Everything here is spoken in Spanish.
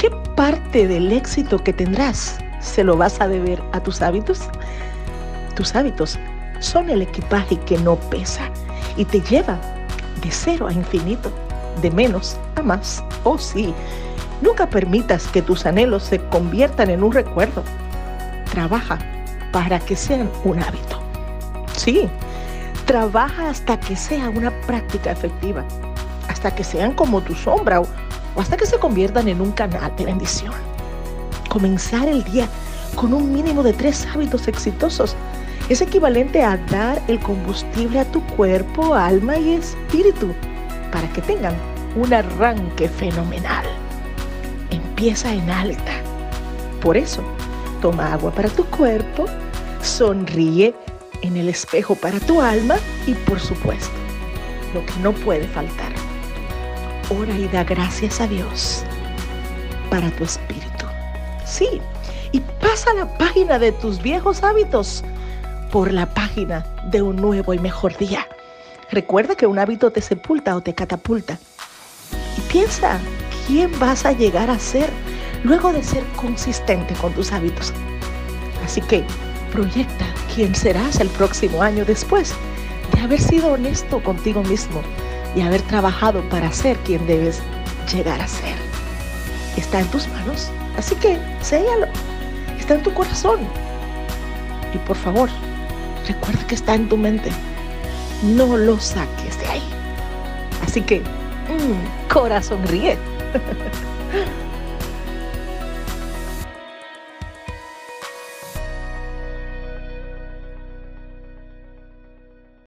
¿qué parte del éxito que tendrás se lo vas a deber a tus hábitos? Tus hábitos son el equipaje que no pesa y te lleva de cero a infinito, de menos a más. Oh sí, nunca permitas que tus anhelos se conviertan en un recuerdo. Trabaja para que sean un hábito. Sí, trabaja hasta que sea una práctica efectiva, hasta que sean como tu sombra o, hasta que se conviertan en un canal de bendición. Comenzar el día con un mínimo de tres hábitos exitosos es equivalente a dar el combustible a tu cuerpo, alma y espíritu para que tengan un arranque fenomenal. Empieza en alta. Por eso, toma agua para tu cuerpo, sonríe en el espejo para tu alma y por supuesto, lo que no puede faltar, ora y da gracias a Dios para tu espíritu. Sí, y pasa la página de tus viejos hábitos por la página de un nuevo y mejor día. Recuerda que un hábito te sepulta o te catapulta. Y piensa quién vas a llegar a ser luego de ser consistente con tus hábitos. Así que proyecta quién serás el próximo año después de haber sido honesto contigo mismo y haber trabajado para ser quien debes llegar a ser. Está en tus manos, así que séllalo. Está en tu corazón. Y por favor, recuerda que está en tu mente. No lo saques de ahí. Así que, mmm, corazón ríe.